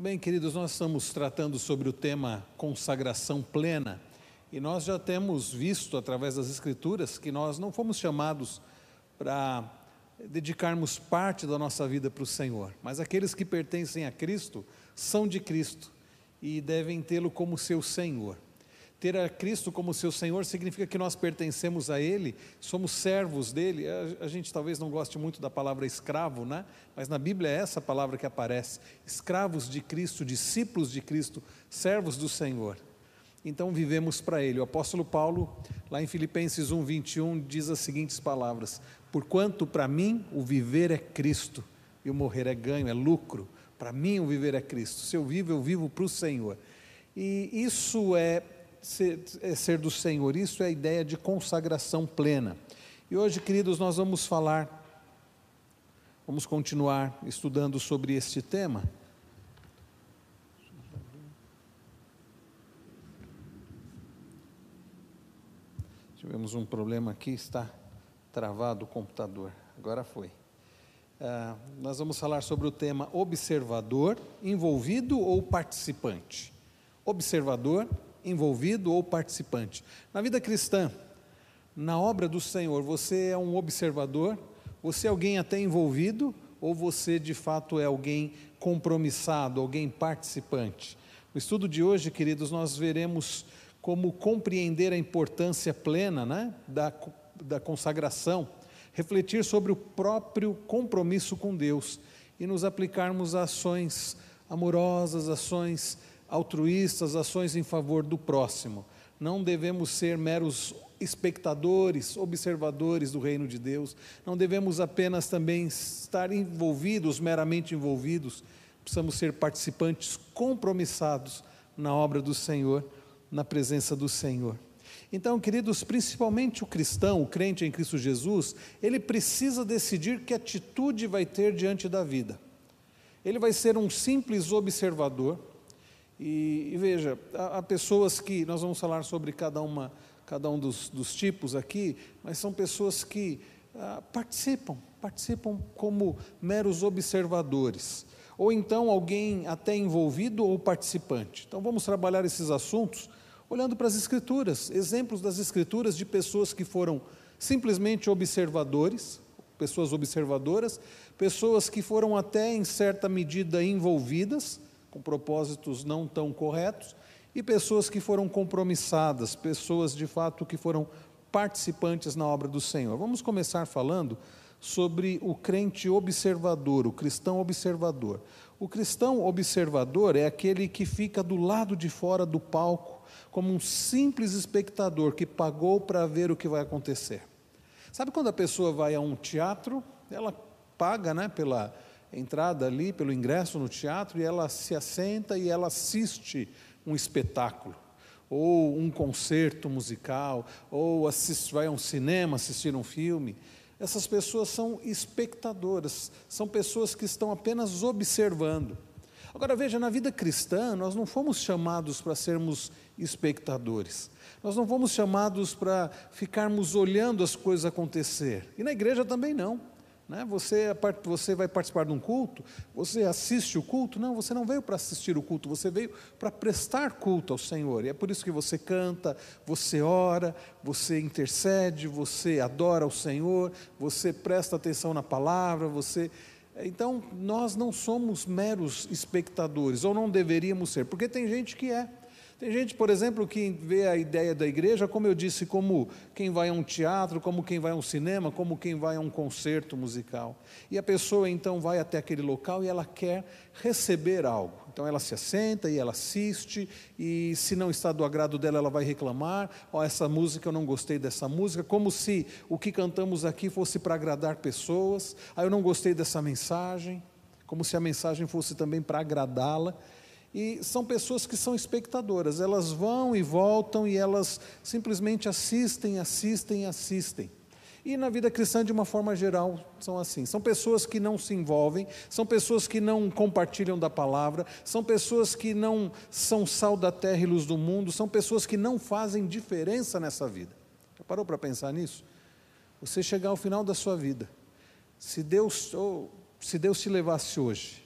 Muito bem, queridos, nós estamos tratando sobre o tema consagração plena e nós já temos visto através das Escrituras que nós não fomos chamados para dedicarmos parte da nossa vida para o Senhor, mas aqueles que pertencem a Cristo são de Cristo e devem tê-lo como seu Senhor. Ter a Cristo como seu Senhor significa que nós pertencemos a Ele, somos servos dele. A, gente talvez não goste muito da palavra escravo, né? mas na Bíblia é essa palavra que aparece: escravos de Cristo, discípulos de Cristo, servos do Senhor. Então vivemos para Ele. O apóstolo Paulo, lá em Filipenses 1, 21, diz as seguintes palavras: Porquanto para mim o viver é Cristo e o morrer é ganho, é lucro. Para mim o viver é Cristo. Se eu vivo, eu vivo para o Senhor. E isso é ser, é ser do Senhor, isso é a ideia de consagração plena. E hoje, queridos, nós vamos falar, vamos continuar estudando sobre este tema. Tivemos um problema aqui, está travado o computador. Agora foi. Uh, nós vamos falar sobre o tema observador, envolvido ou participante. Observador, envolvido ou participante. Na vida cristã, na obra do Senhor, você é um observador, você é alguém até envolvido, ou você de fato é alguém compromissado, alguém participante? No estudo de hoje, queridos, nós veremos como compreender a importância plena né, da, da consagração, refletir sobre o próprio compromisso com Deus e nos aplicarmos a ações amorosas, ações altruístas, ações em favor do próximo. Não devemos ser meros espectadores, observadores do reino de Deus. Não devemos apenas também estar envolvidos, meramente envolvidos. Precisamos ser participantes compromissados na obra do Senhor, na presença do Senhor. Então, queridos, principalmente o cristão, o crente em Cristo Jesus, ele precisa decidir que atitude vai ter diante da vida. Ele vai ser um simples observador, e, e veja, há, há, pessoas que, nós vamos falar sobre cada, uma, cada um dos, dos tipos aqui, mas são pessoas que ah, participam, participam como meros observadores, ou então alguém até envolvido ou participante. Então vamos trabalhar esses assuntos olhando para as Escrituras, exemplos das Escrituras de pessoas que foram simplesmente observadores, pessoas observadoras, pessoas que foram até em certa medida envolvidas, com propósitos não tão corretos, e pessoas que foram compromissadas, pessoas de fato que foram participantes na obra do Senhor. Vamos começar falando sobre o crente observador, o cristão observador. O cristão observador é aquele que fica do lado de fora do palco, como um simples espectador que pagou para ver o que vai acontecer. Sabe quando a pessoa vai a um teatro, ela paga né, pela, entrada ali pelo ingresso no teatro e ela se assenta e ela assiste um espetáculo, ou um concerto musical, ou assiste, vai a um cinema assistir um filme. Essas pessoas são espectadoras, são pessoas que estão apenas observando. Agora veja, na vida cristã, nós não fomos chamados para sermos espectadores. Nós não fomos chamados para ficarmos olhando as coisas acontecer. E na igreja também não. Né? Você, é você vai participar de um culto, você assiste o culto? Não, você não veio para assistir o culto, você veio para prestar culto ao Senhor. E é por isso que você canta, você ora, você intercede, você adora o Senhor, você presta atenção na palavra, você. Então, nós não somos meros espectadores, ou não deveríamos ser, porque tem gente que é. Tem gente, por exemplo, que vê a ideia da igreja, como eu disse, como quem vai a um teatro, como quem vai a um cinema, como quem vai a um concerto musical. E a pessoa então vai até aquele local e ela quer receber algo. Então ela se assenta e ela assiste, e se não está do agrado dela, ela vai reclamar: ó, oh, essa música eu não gostei dessa música, como se o que cantamos aqui fosse para agradar pessoas. Ah, eu não gostei dessa mensagem, como se a mensagem fosse também para agradá-la. E são pessoas que são espectadoras, elas vão e voltam e elas simplesmente assistem, assistem, assistem. E na vida cristã, de uma forma geral, são assim. São pessoas que não se envolvem, são pessoas que não compartilham da palavra, são pessoas que não são sal da terra e luz do mundo, são pessoas que não fazem diferença nessa vida. Já parou para pensar nisso? Você chegar ao final da sua vida, se Deus, ou, se Deus te levasse hoje,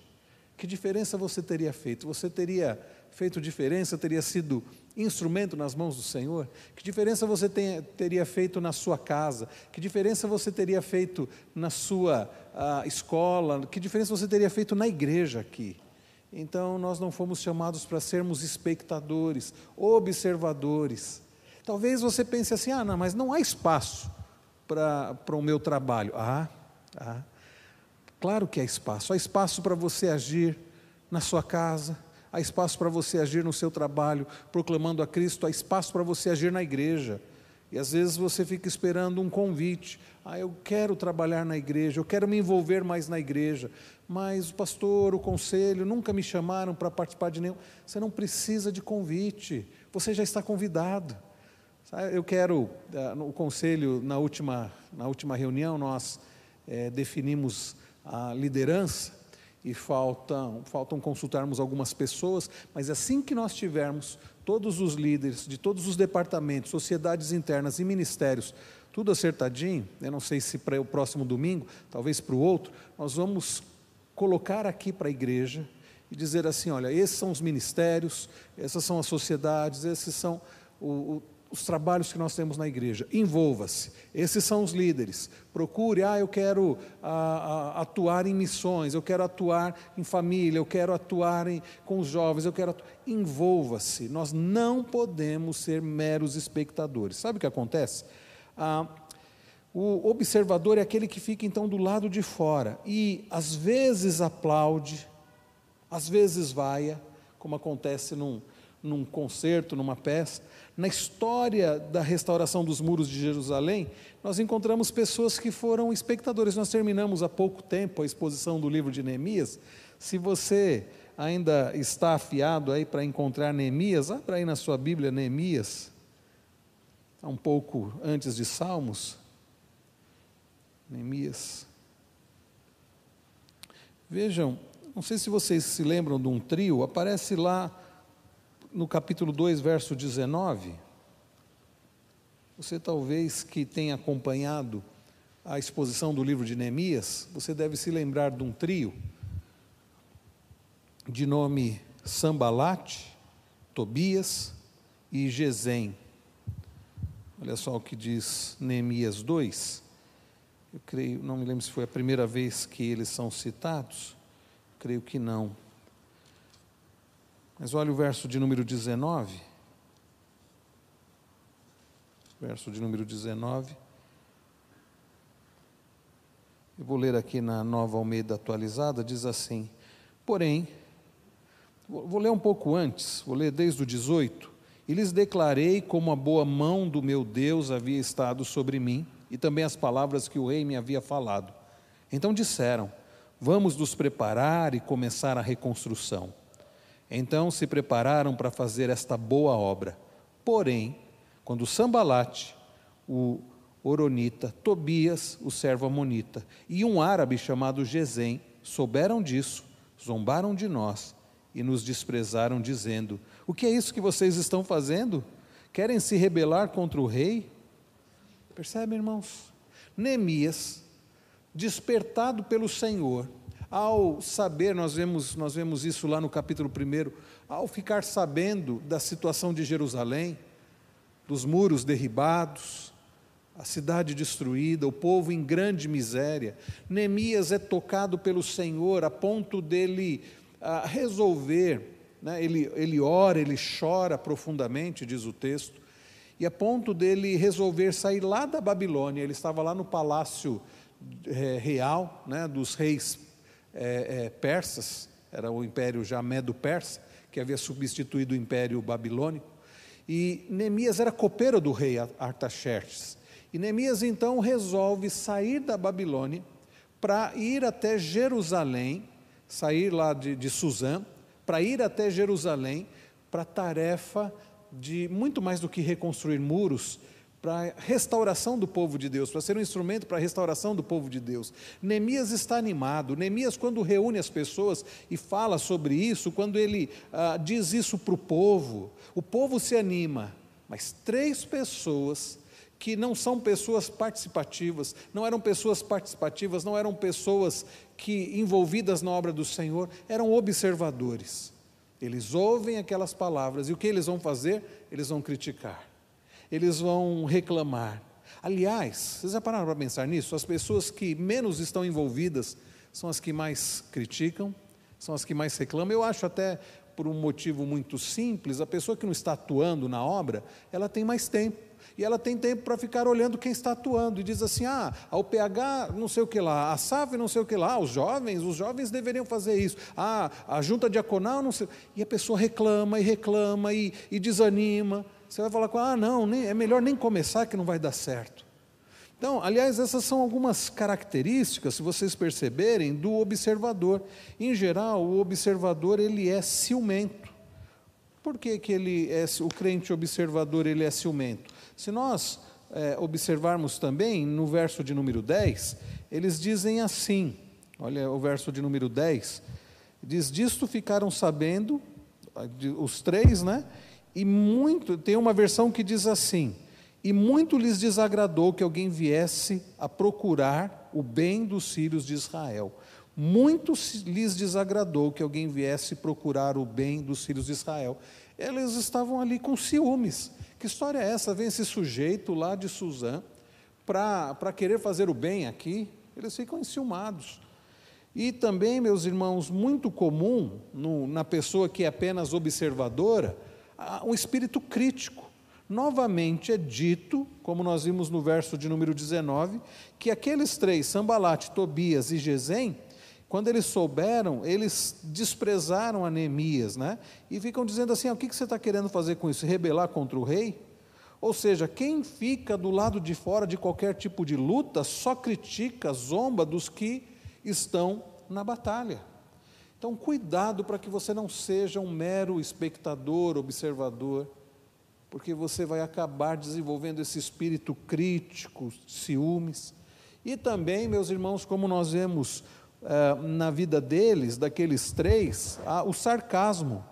Que diferença você teria feito? Você teria feito diferença, teria sido instrumento nas mãos do Senhor? Que diferença você teria feito na sua casa? Que diferença você teria feito na sua uh, escola? Que diferença você teria feito na igreja aqui? Então, nós não fomos chamados para sermos espectadores, observadores. Talvez você pense assim: ah, não, mas não há espaço para, para o meu trabalho. Ah, ah, claro que há espaço. Há espaço para você agir na sua casa, há espaço para você agir no seu trabalho, proclamando a Cristo, há espaço para você agir na igreja. E às vezes você fica esperando um convite. Ah, eu quero trabalhar na igreja, eu quero me envolver mais na igreja, mas o pastor, o conselho nunca me chamaram para participar de nenhum. Você não precisa de convite, você já está convidado. Eu quero, ah, no conselho, na última, na última reunião, nós é, definimos a liderança e faltam, faltam consultarmos algumas pessoas, mas assim que nós tivermos todos os líderes de todos os departamentos, sociedades internas e ministérios, tudo acertadinho, eu não sei se para o próximo domingo, talvez para o outro, nós vamos colocar aqui para a igreja e dizer assim: olha, esses são os ministérios, essas são as sociedades, esses são o, o os trabalhos que nós temos na igreja. Envolva-se. Esses são os líderes. Procure, ah, eu quero ah, ah, atuar em missões, eu quero atuar em família, eu quero atuar em, com os jovens, eu quero Envolva-se. Nós não podemos ser meros espectadores. Sabe o que acontece? Ah, o observador é aquele que fica então do lado de fora e às vezes aplaude, às vezes vaia, como acontece num, num concerto, numa peça na história da restauração dos muros de Jerusalém, nós encontramos pessoas que foram espectadores. Nós terminamos há pouco tempo a exposição do livro de Neemias. Se você ainda está afiado aí para encontrar Neemias, abra aí na sua Bíblia Neemias, um pouco antes de Salmos. Neemias. Vejam, não sei se vocês se lembram de um trio, aparece lá no capítulo 2, verso 19, você talvez que tenha acompanhado a exposição do livro de Neemias, você deve se lembrar de um trio de nome Sambalate, Tobias e Gesem. Olha só o que diz Neemias 2. Eu creio, não me lembro se foi a primeira vez que eles são citados, creio que não. Mas olha o verso de número 19. Verso de número 19. Eu vou ler aqui na nova Almeida atualizada, diz assim: Porém, vou ler um pouco antes, vou ler desde o 18. E lhes declarei como a boa mão do meu Deus havia estado sobre mim, e também as palavras que o rei me havia falado. Então disseram: Vamos nos preparar e começar a reconstrução. Então se prepararam para fazer esta boa obra. Porém, quando Sambalate, o Oronita, Tobias, o servo Amonita, e um árabe chamado Gesem souberam disso, zombaram de nós e nos desprezaram, dizendo: O que é isso que vocês estão fazendo? Querem se rebelar contra o rei? Percebe, irmãos? Neemias, despertado pelo Senhor, ao saber, nós vemos, nós vemos isso lá no capítulo 1, ao ficar sabendo da situação de Jerusalém, dos muros derribados, a cidade destruída, o povo em grande miséria, Neemias é tocado pelo Senhor a ponto dele ah, resolver, né, ele, ele ora, ele chora profundamente, diz o texto, e a ponto dele resolver sair lá da Babilônia, ele estava lá no palácio é, real né, dos reis é, é, persas, era o império já medo-persa, que havia substituído o império babilônico, e Neemias era copeiro do rei Artaxerxes. E Neemias então resolve sair da Babilônia para ir até Jerusalém, sair lá de, de Suzã, para ir até Jerusalém para a tarefa de muito mais do que reconstruir muros, para a restauração do povo de Deus, para ser um instrumento para a restauração do povo de Deus. Neemias está animado. Neemias, quando reúne as pessoas e fala sobre isso, quando ele ah, diz isso para o povo, o povo se anima. Mas três pessoas que não são pessoas participativas, não eram pessoas participativas, não eram pessoas que envolvidas na obra do Senhor, eram observadores. Eles ouvem aquelas palavras e o que eles vão fazer? Eles vão criticar, eles vão reclamar. Aliás, vocês já pararam para pensar nisso? As pessoas que menos estão envolvidas são as que mais criticam, são as que mais reclamam. Eu acho até por um motivo muito simples, a pessoa que não está atuando na obra, ela tem mais tempo. E ela tem tempo para ficar olhando quem está atuando. E diz assim: ah, ao PH não sei o que lá, a SAF não sei o que lá, os jovens, os jovens deveriam fazer isso. Ah, a junta diaconal não sei. E a pessoa reclama e reclama e, e desanima. Você vai falar com ah, não, nem, é melhor nem começar que não vai dar certo. Então, aliás, essas são algumas características, se vocês perceberem, do observador. Em geral, o observador ele é ciumento. Por que, que ele é, o crente observador ele é ciumento? Se nós é, observarmos também no verso de número 10, eles dizem assim: olha o verso de número 10, diz: Disto ficaram sabendo, os três, né? E muito, tem uma versão que diz assim: E muito lhes desagradou que alguém viesse a procurar o bem dos filhos de Israel. Muito lhes desagradou que alguém viesse procurar o bem dos filhos de Israel. Eles estavam ali com ciúmes. Que história é essa? Vem esse sujeito lá de Suzã para querer fazer o bem aqui, eles ficam enciumados. E também, meus irmãos, muito comum no, na pessoa que é apenas observadora, um espírito crítico. Novamente é dito, como nós vimos no verso de número 19, que aqueles três, Sambalate, Tobias e Gesem, quando eles souberam, eles desprezaram a Neemias, né? E ficam dizendo assim: ah, o que você está querendo fazer com isso? Rebelar contra o rei? Ou seja, quem fica do lado de fora de qualquer tipo de luta só critica, zomba dos que estão na batalha. Então, cuidado para que você não seja um mero espectador, observador, porque você vai acabar desenvolvendo esse espírito crítico, ciúmes. E também, meus irmãos, como nós vemos eh, na vida deles, daqueles três, o sarcasmo.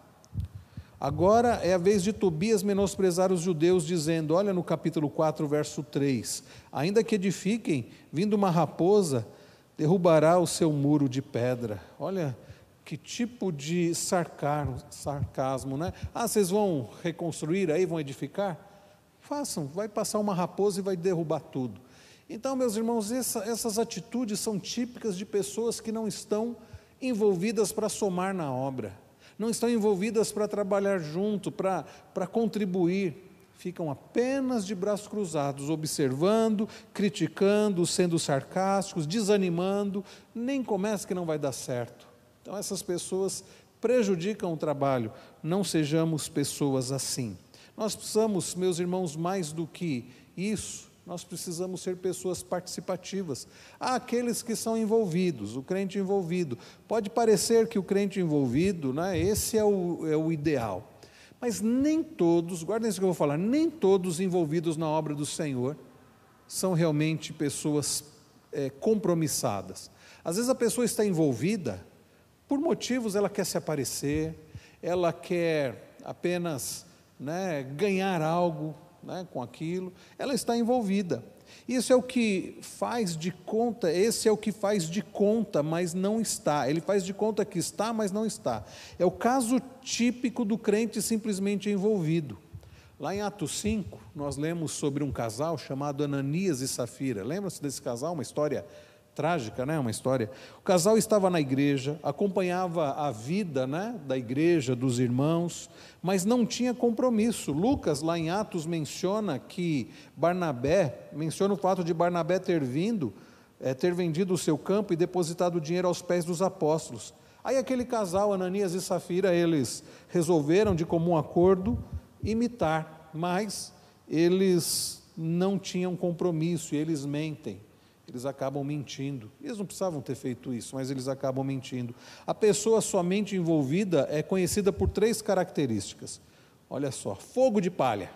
Agora é a vez de Tobias menosprezar os judeus, dizendo: olha no capítulo 4, verso 3: Ainda que edifiquem, vindo uma raposa, derrubará o seu muro de pedra. Olha que tipo de sarcasmo, sarcasmo, né? Ah, vocês vão reconstruir aí, vão edificar? Façam, vai passar uma raposa e vai derrubar tudo. Então, meus irmãos, essa, essas atitudes são típicas de pessoas que não estão envolvidas para somar na obra, não estão envolvidas para trabalhar junto, para, para contribuir, ficam apenas de braços cruzados, observando, criticando, sendo sarcásticos, desanimando, nem começa que não vai dar certo. Então, essas pessoas prejudicam o trabalho, não sejamos pessoas assim. Nós precisamos, meus irmãos, mais do que isso, nós precisamos ser pessoas participativas. Há aqueles que são envolvidos, o crente envolvido. Pode parecer que o crente envolvido, né, esse é o, é o ideal. Mas nem todos, guardem isso que eu vou falar, nem todos envolvidos na obra do Senhor são realmente pessoas é, compromissadas. Às vezes a pessoa está envolvida por motivos, ela quer se aparecer, ela quer apenas né, ganhar algo, né, com aquilo, ela está envolvida. Isso é o que faz de conta, esse é o que faz de conta, mas não está. Ele faz de conta que está, mas não está. É o caso típico do crente simplesmente envolvido. Lá em Atos 5, nós lemos sobre um casal chamado Ananias e Safira. Lembra-se desse casal? Uma história trágica, né? Uma história. O casal estava na igreja, acompanhava a vida, né, da igreja, dos irmãos, mas não tinha compromisso. Lucas lá em Atos menciona que Barnabé, menciona o fato de Barnabé ter vindo, é, ter vendido o seu campo e depositado o dinheiro aos pés dos apóstolos. Aí aquele casal, Ananias e Safira, eles resolveram de comum acordo imitar, mas eles não tinham compromisso e eles mentem eles acabam mentindo. Eles não precisavam ter feito isso, mas eles acabam mentindo. A pessoa somente envolvida é conhecida por três características. Olha só, fogo de palha.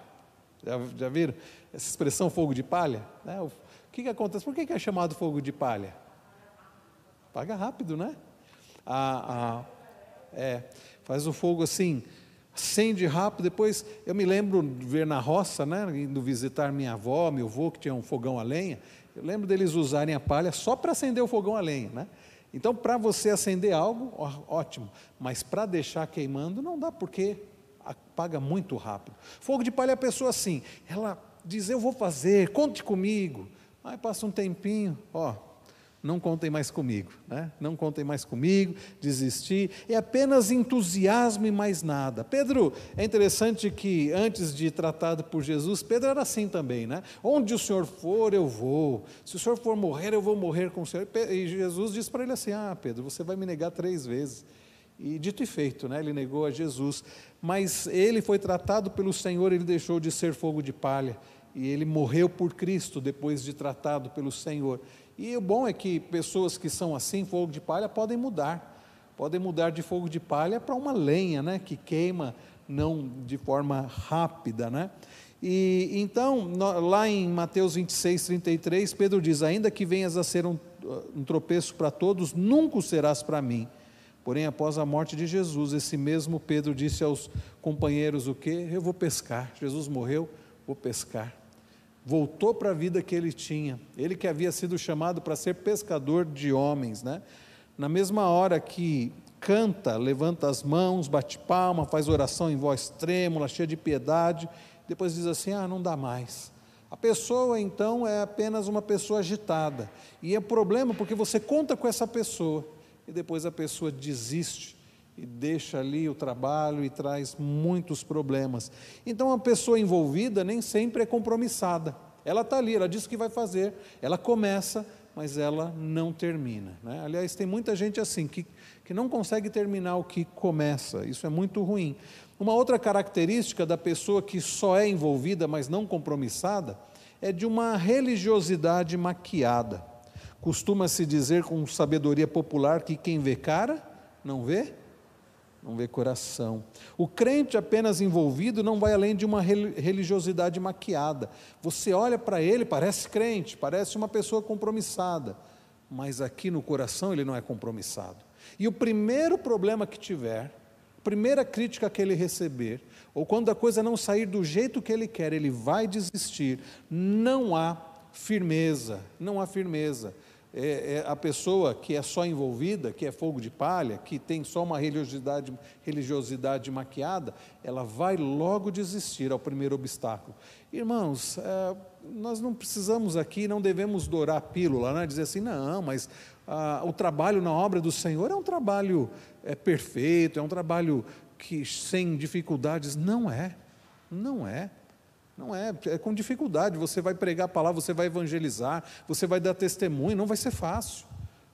Já, já viram essa expressão fogo de palha? É, o que, que acontece? Por que, que é chamado fogo de palha? Paga rápido, né? É, faz o fogo assim, acende rápido. Depois eu me lembro de ver na roça, né, indo visitar minha avó, meu avô, que tinha um fogão a lenha. Eu lembro deles usarem a palha só para acender o fogão a lenha. Né? Então, para você acender algo, ótimo, mas para deixar queimando, não dá, porque apaga muito rápido. Fogo de palha é a pessoa assim, ela diz: Eu vou fazer, conte comigo. Aí passa um tempinho, ó, não contem mais comigo, né? não contem mais comigo, desistir, é apenas entusiasmo e mais nada. Pedro, é interessante que antes de tratado por Jesus, Pedro era assim também, né? Onde o Senhor for, eu vou, se o Senhor for morrer, eu vou morrer com o Senhor. E Jesus disse para ele assim: Ah, Pedro, você vai me negar três vezes. E dito e feito, né? ele negou a Jesus, mas ele foi tratado pelo Senhor, ele deixou de ser fogo de palha, e ele morreu por Cristo depois de tratado pelo Senhor. E o bom é que pessoas que são assim, fogo de palha, podem mudar. Podem mudar de fogo de palha para uma lenha, né, que queima não de forma rápida, né? E então, lá em Mateus 26, 33, Pedro diz: Ainda que venhas a ser um, um tropeço para todos, nunca o serás para mim. Porém, após a morte de Jesus, esse mesmo Pedro disse aos companheiros: O que? Eu vou pescar. Jesus morreu, vou pescar voltou para a vida que ele tinha. Ele que havia sido chamado para ser pescador de homens, né? Na mesma hora que canta, levanta as mãos, bate palma, faz oração em voz trêmula, cheia de piedade, depois diz assim: "Ah, não dá mais". A pessoa então é apenas uma pessoa agitada. E é problema porque você conta com essa pessoa e depois a pessoa desiste e deixa ali o trabalho e traz muitos problemas. Então, a pessoa envolvida nem sempre é compromissada. Ela está ali, ela diz que vai fazer, ela começa, mas ela não termina. Né? Aliás, tem muita gente assim, que, que não consegue terminar o que começa, isso é muito ruim. Uma outra característica da pessoa que só é envolvida, mas não compromissada, é de uma religiosidade maquiada. Costuma-se dizer com sabedoria popular que quem vê cara, não vê não vê coração. O crente apenas envolvido não vai além de uma religiosidade maquiada. Você olha para ele, parece crente, parece uma pessoa compromissada, mas aqui no coração ele não é compromissado. E o primeiro problema que tiver, a primeira crítica que ele receber, ou quando a coisa não sair do jeito que ele quer, ele vai desistir. Não há firmeza, não há firmeza é, é a pessoa que é só envolvida, que é fogo de palha, que tem só uma religiosidade, religiosidade maquiada, ela vai logo desistir ao primeiro obstáculo. Irmãos, é, nós não precisamos aqui, não devemos dourar a pílula, né? dizer assim, não, mas ah, o trabalho na obra do Senhor é um trabalho é, perfeito, é um trabalho que sem dificuldades. Não é, não é. Não é, é com dificuldade. Você vai pregar a palavra, você vai evangelizar, você vai dar testemunho, não vai ser fácil.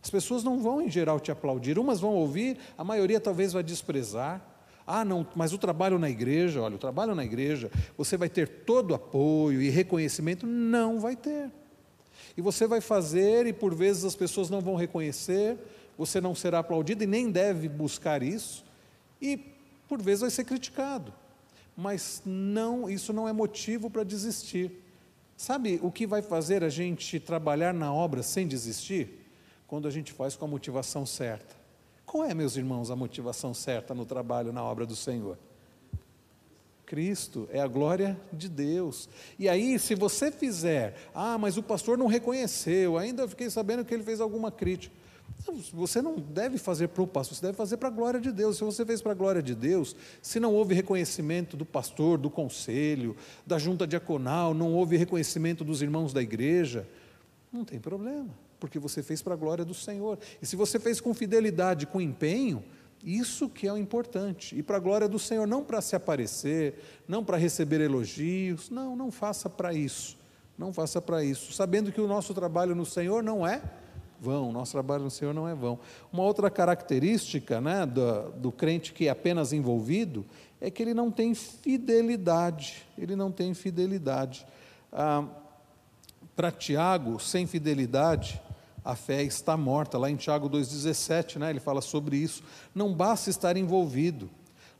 As pessoas não vão, em geral, te aplaudir. Umas vão ouvir, a maioria talvez vai desprezar. Ah, não, mas o trabalho na igreja, olha, o trabalho na igreja, você vai ter todo apoio e reconhecimento? Não vai ter. E você vai fazer, e por vezes as pessoas não vão reconhecer, você não será aplaudido e nem deve buscar isso, e por vezes vai ser criticado mas não, isso não é motivo para desistir. Sabe o que vai fazer a gente trabalhar na obra sem desistir? Quando a gente faz com a motivação certa. Qual é, meus irmãos, a motivação certa no trabalho na obra do Senhor? Cristo, é a glória de Deus. E aí, se você fizer, ah, mas o pastor não reconheceu, ainda fiquei sabendo que ele fez alguma crítica. Você não deve fazer para o pastor, você deve fazer para a glória de Deus. Se você fez para a glória de Deus, se não houve reconhecimento do pastor, do conselho, da junta diaconal, não houve reconhecimento dos irmãos da igreja, não tem problema, porque você fez para a glória do Senhor. E se você fez com fidelidade, com empenho, isso que é o importante. E para a glória do Senhor, não para se aparecer, não para receber elogios, não, não faça para isso. Não faça para isso, sabendo que o nosso trabalho no Senhor não é vão, nosso trabalho no Senhor não é vão. Uma outra característica né, do, do crente que é apenas envolvido é que ele não tem fidelidade, ele não tem fidelidade. Ah, Para Tiago, sem fidelidade, a fé está morta. Lá em Tiago 2,17, né, ele fala sobre isso. Não basta estar envolvido.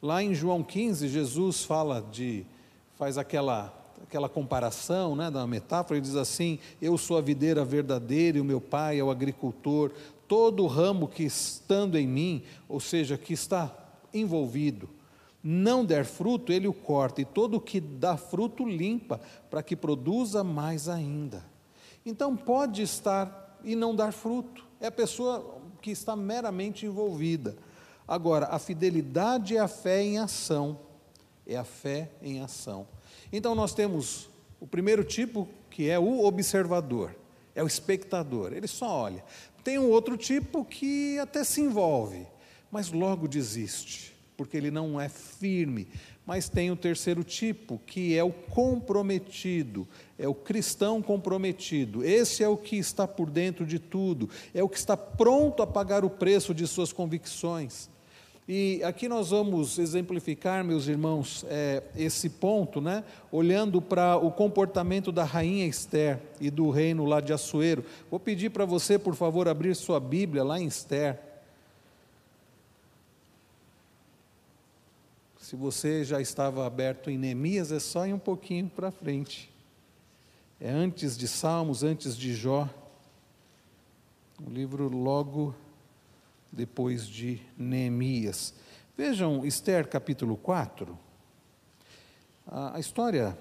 Lá em João 15, Jesus fala de, faz aquela aquela comparação, né, da metáfora, ele diz assim: Eu sou a videira verdadeira e o meu pai é o agricultor. Todo ramo que estando em mim, ou seja, que está envolvido, não der fruto, ele o corta, e todo o que dá fruto limpa, para que produza mais ainda. Então pode estar e não dar fruto, é a pessoa que está meramente envolvida. Agora, a fidelidade é a fé em ação, é a fé em ação. Então nós temos o primeiro tipo, que é o observador, é o espectador, ele só olha. Tem um outro tipo que até se envolve, mas logo desiste, porque ele não é firme. Mas tem o terceiro tipo, que é o comprometido, é o cristão comprometido. Esse é o que está por dentro de tudo, é o que está pronto a pagar o preço de suas convicções. E aqui nós vamos exemplificar, meus irmãos, é, esse ponto, né? olhando para o comportamento da rainha Esther e do reino lá de Assuero. Vou pedir para você, por favor, abrir sua Bíblia lá em Esther. Se você já estava aberto em Neemias, é só ir um pouquinho para frente. É antes de Salmos, antes de Jó. O livro logo depois de Neemias. Vejam Esther capítulo 4. A, história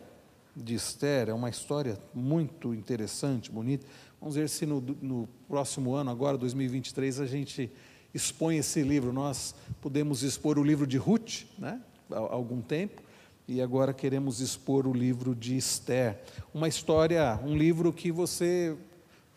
de Esther é uma história muito interessante, bonita. Vamos ver se no, no, próximo ano, agora 2023, a gente expõe esse livro. Nós podemos expor o livro de Ruth, né, há algum tempo, e agora queremos expor o livro de Esther. Uma história, um livro que você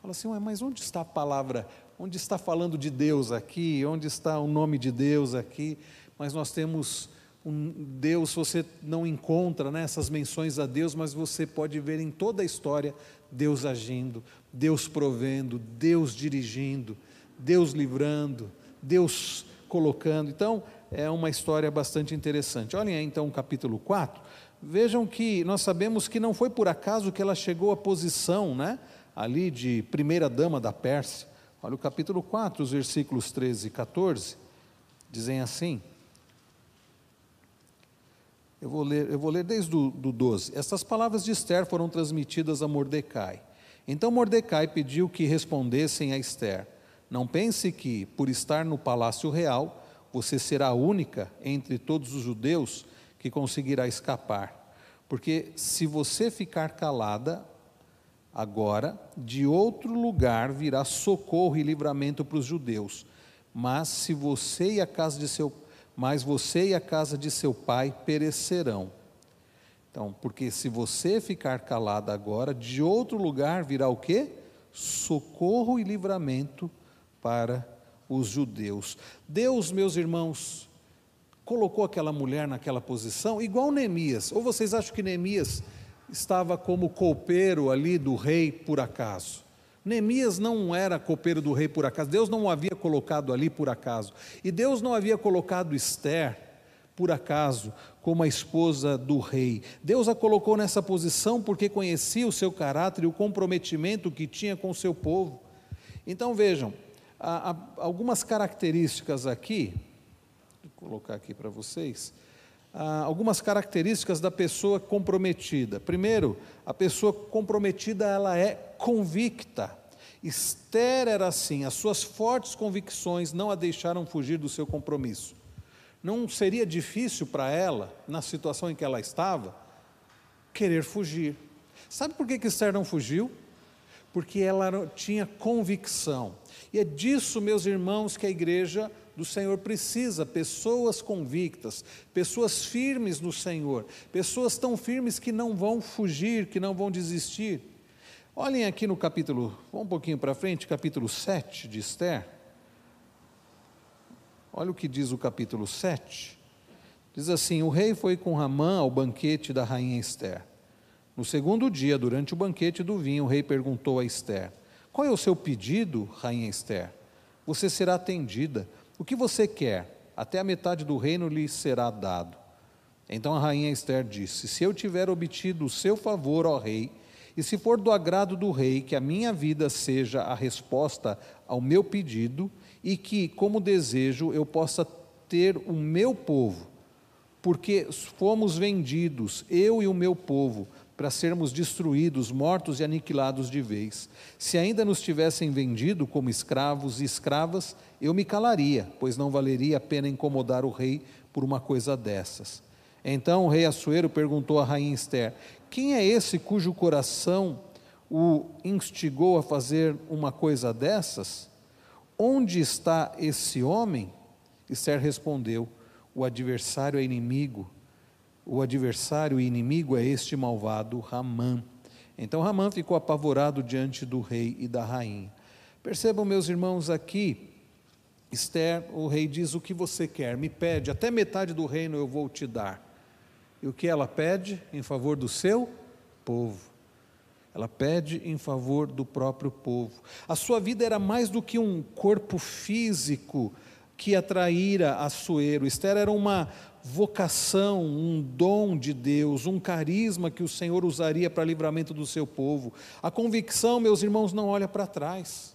fala assim, mas onde está a palavra onde está falando de Deus aqui, onde está o nome de Deus aqui, mas nós temos um Deus, você não encontra né, essas menções a Deus, mas você pode ver em toda a história Deus agindo, Deus provendo, Deus dirigindo, Deus livrando, Deus colocando. Então, é uma história bastante interessante. Olhem aí então o capítulo 4. Vejam que nós sabemos que não foi por acaso que ela chegou à posição, né, ali de primeira dama da Pérsia. Olha o capítulo 4, os versículos 13 e 14, dizem assim. Eu vou ler, eu vou ler desde o do 12. Estas palavras de Esther foram transmitidas a Mordecai. Então Mordecai pediu que respondessem a Esther: Não pense que, por estar no palácio real, você será a única entre todos os judeus que conseguirá escapar. Porque se você ficar calada, Agora, de outro lugar virá socorro e livramento para os judeus. Mas se você e a casa de seu mas você e a casa de seu pai perecerão. Então, porque se você ficar calada agora, de outro lugar virá o quê? Socorro e livramento para os judeus. Deus, meus irmãos, colocou aquela mulher naquela posição, igual Neemias. Ou vocês acham que Neemias estava como copeiro ali do rei por acaso. Neemias não era copeiro do rei por acaso, Deus não o havia colocado ali por acaso. E Deus não havia colocado Esther por acaso como a esposa do rei. Deus a colocou nessa posição porque conhecia o seu caráter e o comprometimento que tinha com o seu povo. Então vejam, há, algumas características aqui, vou colocar aqui para vocês ah, algumas características da pessoa comprometida. Primeiro, a pessoa comprometida ela é convicta. Esther era assim, as suas fortes convicções não a deixaram fugir do seu compromisso. Não seria difícil para ela, na situação em que ela estava, querer fugir. Sabe por que, que Esther não fugiu? Porque ela tinha convicção. E é disso, meus irmãos, que a igreja do Senhor precisa, pessoas convictas, pessoas firmes no Senhor, pessoas tão firmes que não vão fugir, que não vão desistir. Olhem aqui no capítulo, vamos um pouquinho para frente, capítulo 7 de Esther. Olha o que diz o capítulo 7. Diz assim: O rei foi com Ramã ao banquete da rainha Esther. No segundo dia, durante o banquete do vinho, o rei perguntou a Esther: Qual é o seu pedido, rainha Esther? Você será atendida. O que você quer? Até a metade do reino lhe será dado. Então a rainha Esther disse: Se eu tiver obtido o seu favor, ó rei, e se for do agrado do rei que a minha vida seja a resposta ao meu pedido, e que, como desejo, eu possa ter o meu povo, porque fomos vendidos, eu e o meu povo, para sermos destruídos, mortos e aniquilados de vez. Se ainda nos tivessem vendido como escravos e escravas, eu me calaria, pois não valeria a pena incomodar o rei por uma coisa dessas. Então o rei Assuero perguntou à rainha Esther: Quem é esse cujo coração o instigou a fazer uma coisa dessas? Onde está esse homem? Esther respondeu: O adversário é inimigo o adversário e inimigo é este malvado Ramã. Então Ramã ficou apavorado diante do rei e da rainha. Percebam, meus irmãos, aqui, Esther, o rei diz: O que você quer? Me pede, até metade do reino eu vou te dar. E o que ela pede em favor do seu povo? Ela pede em favor do próprio povo. A sua vida era mais do que um corpo físico que atraíra Assuero. Esther era uma vocação, um dom de Deus, um carisma que o Senhor usaria para livramento do seu povo. A convicção, meus irmãos, não olha para trás.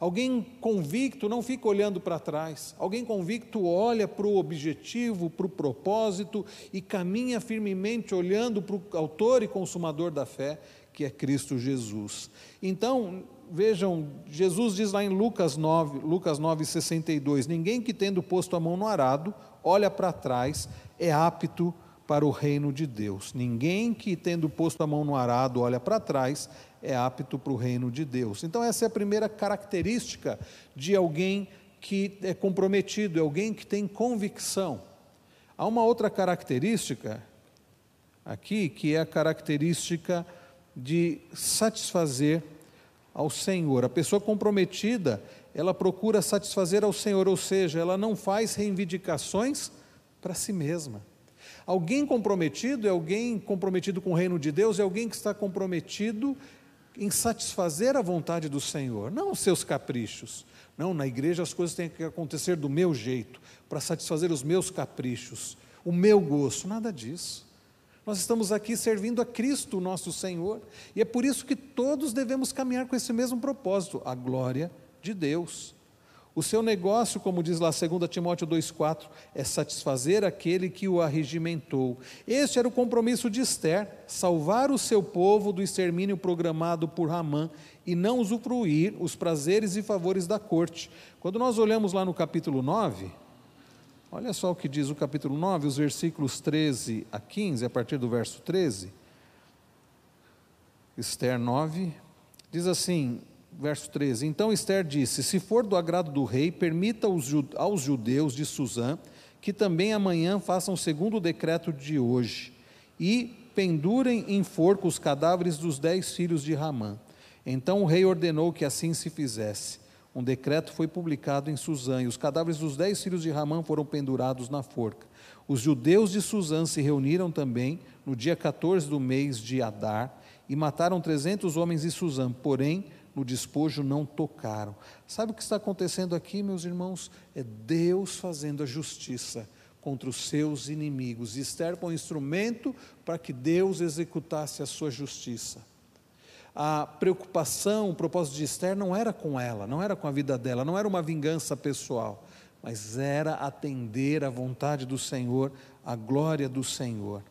Alguém convicto não fica olhando para trás. Alguém convicto olha para o objetivo, para o propósito e caminha firmemente olhando para o autor e consumador da fé, que é Cristo Jesus. Então, vejam, Jesus diz lá em Lucas 9, Lucas 9, 62, ninguém que tendo posto a mão no arado, olha para trás, é apto para o reino de Deus. Ninguém que tendo posto a mão no arado olha para trás, é apto para o reino de Deus. Então essa é a primeira característica de alguém que é comprometido, é alguém que tem convicção. Há uma outra característica aqui, que é a característica de satisfazer ao Senhor. A pessoa comprometida, ela procura satisfazer ao Senhor, ou seja, ela não faz reivindicações para si mesma. Alguém comprometido é alguém comprometido com o reino de Deus, é alguém que está comprometido em satisfazer a vontade do Senhor, não os seus caprichos. Não, na igreja as coisas têm que acontecer do meu jeito, para satisfazer os meus caprichos, o meu gosto, nada disso. Nós estamos aqui servindo a Cristo, nosso Senhor, e é por isso que todos devemos caminhar com esse mesmo propósito, a glória de Deus. O seu negócio, como diz lá 2 Timóteo 2,4, é satisfazer aquele que o arregimentou. Este era o compromisso de Esther: salvar o seu povo do extermínio programado por Ramã e não usufruir os prazeres e favores da corte. Quando nós olhamos lá no capítulo 9, Olha só o que diz o capítulo 9, os versículos 13 a 15, a partir do verso 13. Esther 9, diz assim, verso 13: Então Esther disse: Se for do agrado do rei, permita aos judeus de Suzã que também amanhã façam segundo o decreto de hoje e pendurem em forco os cadáveres dos dez filhos de Ramã. Então o rei ordenou que assim se fizesse. Um decreto foi publicado em Suzã e os cadáveres dos dez filhos de Ramã foram pendurados na forca. Os judeus de Suzã se reuniram também no dia 14 do mês de Adar e mataram 300 homens de Suzã, porém no despojo não tocaram. Sabe o que está acontecendo aqui, meus irmãos? É Deus fazendo a justiça contra os seus inimigos. Esther põe um instrumento para que Deus executasse a sua justiça a preocupação, o propósito de Esther não era com ela, não era com a vida dela, não era uma vingança pessoal, mas era atender à vontade do Senhor, à glória do Senhor.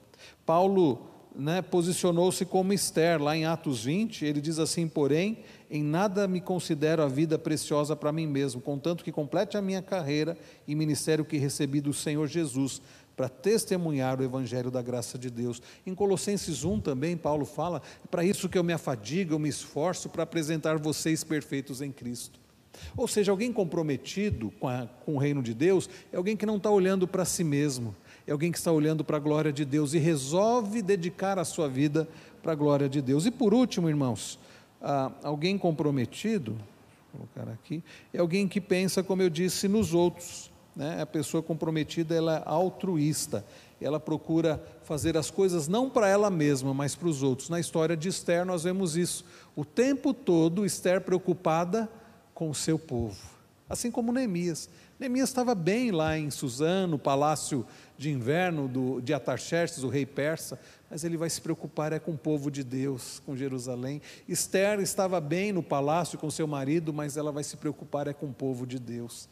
Paulo né, posicionou-se como Esther, lá em Atos 20, ele diz assim: Porém, em nada me considero a vida preciosa para mim mesmo, contanto que complete a minha carreira e ministério que recebi do Senhor Jesus, para testemunhar o evangelho da graça de Deus. Em Colossenses 1 também, Paulo fala: é para isso que eu me afadigo, eu me esforço para apresentar vocês perfeitos em Cristo. Ou seja, alguém comprometido com, a, com o reino de Deus é alguém que não está olhando para si mesmo, é alguém que está olhando para a glória de Deus e resolve dedicar a sua vida para a glória de Deus. E por último, irmãos, ah, alguém comprometido, vou colocar aqui, é alguém que pensa, como eu disse, nos outros né? A pessoa comprometida ela é altruísta, ela procura fazer as coisas não para ela mesma, mas para os outros. Na história de Esther nós vemos isso. O tempo todo Esther preocupada com o seu povo, assim como Neemias. Neemias estava bem lá em Suzano, no palácio de inverno do, de Atarxerxes, o rei persa, mas ele vai se preocupar é com o povo de Deus, com Jerusalém. Esther estava bem no palácio com seu marido, mas ela vai se preocupar é com o povo de Deus.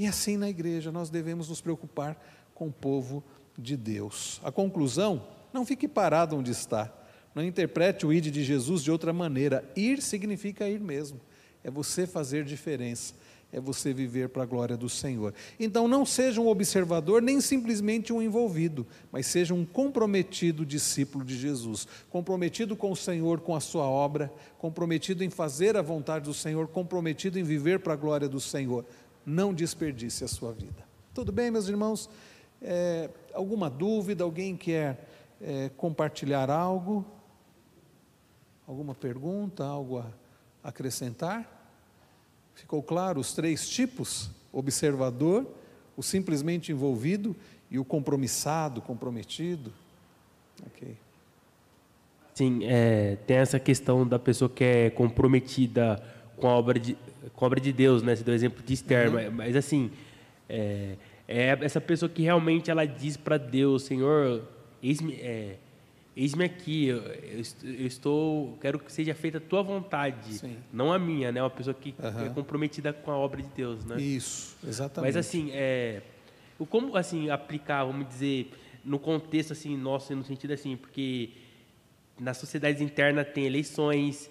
E assim na igreja nós devemos nos preocupar com o povo de Deus. A conclusão, não fique parado onde está. Não interprete o id de Jesus de outra maneira. Ir significa ir mesmo. É você fazer diferença. É você viver para a glória do Senhor. Então não seja um observador, nem simplesmente um envolvido, mas seja um comprometido discípulo de Jesus, comprometido com o Senhor, com a sua obra, comprometido em fazer a vontade do Senhor, comprometido em viver para a glória do Senhor. Não desperdice a sua vida. Tudo bem, meus irmãos? É, alguma dúvida? Alguém quer é, compartilhar algo? Alguma pergunta? Algo a acrescentar? Ficou claro os três tipos: observador, o simplesmente envolvido e o compromissado, comprometido. Ok. Sim, é, tem essa questão da pessoa que é comprometida com a obra de, com a obra de Deus, né? Você deu o exemplo de Esther, uhum. mas, mas, assim, é, é, essa pessoa que realmente ela diz para Deus, Senhor, eis-me é, eis aqui, eu, eu, estou, quero que seja feita a tua vontade, Sim. não a minha, né? Uma pessoa que uhum. é comprometida com a obra de Deus, né? Isso, exatamente. Mas assim, é, como assim aplicar, vamos dizer, no contexto assim nosso, no sentido assim, porque nas sociedades internas tem eleições,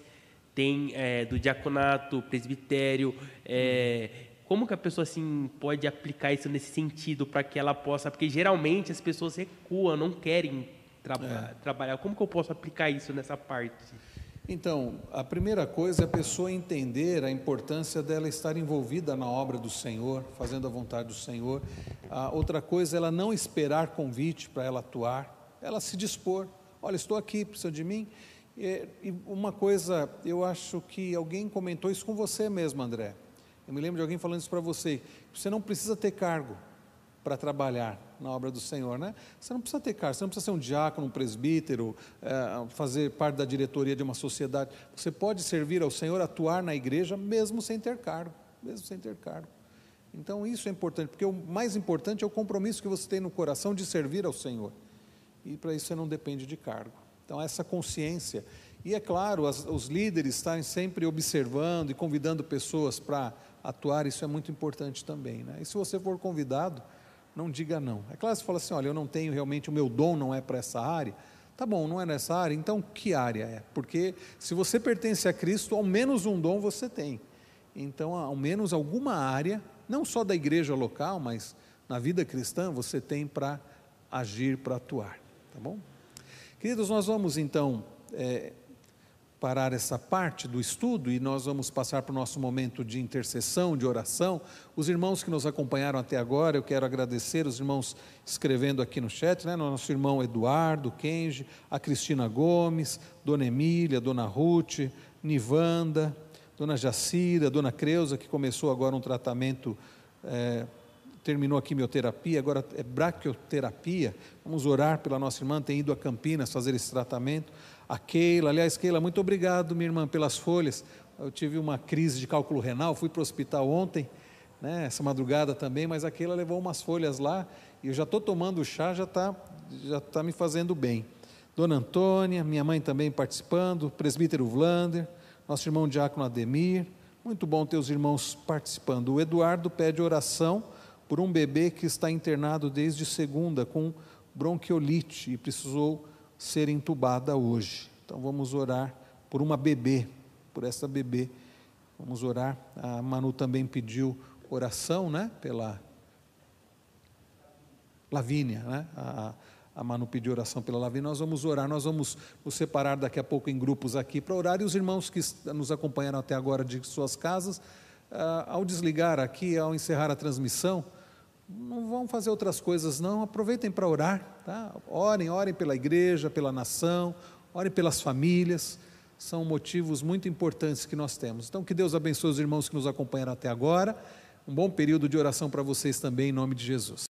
tem é, do diaconato, presbitério, é, como que a pessoa assim pode aplicar isso nesse sentido para que ela possa, porque geralmente as pessoas recuam, não querem tra é. trabalhar. Como que eu posso aplicar isso nessa parte? Então, a primeira coisa é a pessoa entender a importância dela estar envolvida na obra do Senhor, fazendo a vontade do Senhor. A outra coisa é ela não esperar convite para ela atuar, ela se dispor. Olha, estou aqui, precisa de mim. E uma coisa, eu acho que alguém comentou isso com você mesmo, André. Eu me lembro de alguém falando isso para você. Você não precisa ter cargo para trabalhar na obra do Senhor, né? Você não precisa ter cargo, você não precisa ser um diácono, um presbítero, é, fazer parte da diretoria de uma sociedade. Você pode servir ao Senhor, atuar na igreja, mesmo sem ter cargo, mesmo sem ter cargo. Então isso é importante, porque o mais importante é o compromisso que você tem no coração de servir ao Senhor. E para isso você não depende de cargo. Então essa consciência e é claro, as, os líderes estarem sempre observando e convidando pessoas para atuar, isso é muito importante também. Né? E se você for convidado, não diga não. É claro, você fala assim: olha, eu não tenho realmente, o meu dom não é para essa área. Tá bom, não é nessa área, então que área é? Porque se você pertence a Cristo, ao menos um dom você tem. Então, ao menos alguma área, não só da igreja local, mas na vida cristã, você tem para agir, para atuar. Tá bom? Queridos, nós vamos então é, parar essa parte do estudo e nós vamos passar para o nosso momento de intercessão, de oração. Os irmãos que nos acompanharam até agora, eu quero agradecer os irmãos escrevendo aqui no chat, né? Nosso irmão Eduardo, Kenji, a Cristina Gomes, Dona Emília, Dona Ruth, Nivanda, Dona Jacira, Dona Creuza, que começou agora um tratamento. É, terminou a quimioterapia, agora é braquioterapia. Vamos orar pela nossa irmã, tem ido a Campinas fazer esse tratamento a Keila. Aliás, Keila, muito obrigado, minha irmã, pelas folhas. Eu tive uma crise de cálculo renal, fui para o hospital ontem, né, essa madrugada também, mas a Keila levou umas folhas lá e eu já estou tomando chá, já está já tá me fazendo bem. Dona Antônia, minha mãe também participando, presbítero Vlander, nosso irmão Diácono Ademir, muito bom ter os irmãos participando. O Eduardo pede oração por um bebê que está internado desde segunda com bronquiolite e precisou ser entubada hoje. Então vamos orar por uma bebê, por essa bebê. Vamos orar. A Manu também pediu oração, né? Pela Lavínia, né? A, a Manu pediu oração pela Lavínia. Nós vamos orar. Nós vamos nos separar daqui a pouco em grupos aqui para orar. E os irmãos que nos acompanharam até agora de suas casas, ah, ao desligar aqui, ao encerrar a transmissão, não vão fazer outras coisas, não. Aproveitem para orar, tá? Orem, orem pela igreja, pela nação, orem pelas famílias. São motivos muito importantes que nós temos. Então, que Deus abençoe os irmãos que nos acompanharam até agora. Um bom período de oração para vocês também, em nome de Jesus.